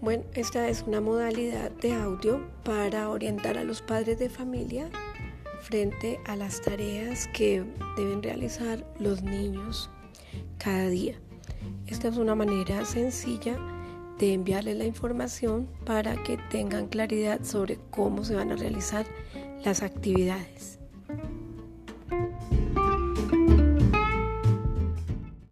Bueno, esta es una modalidad de audio para orientar a los padres de familia frente a las tareas que deben realizar los niños cada día. Esta es una manera sencilla de enviarles la información para que tengan claridad sobre cómo se van a realizar las actividades.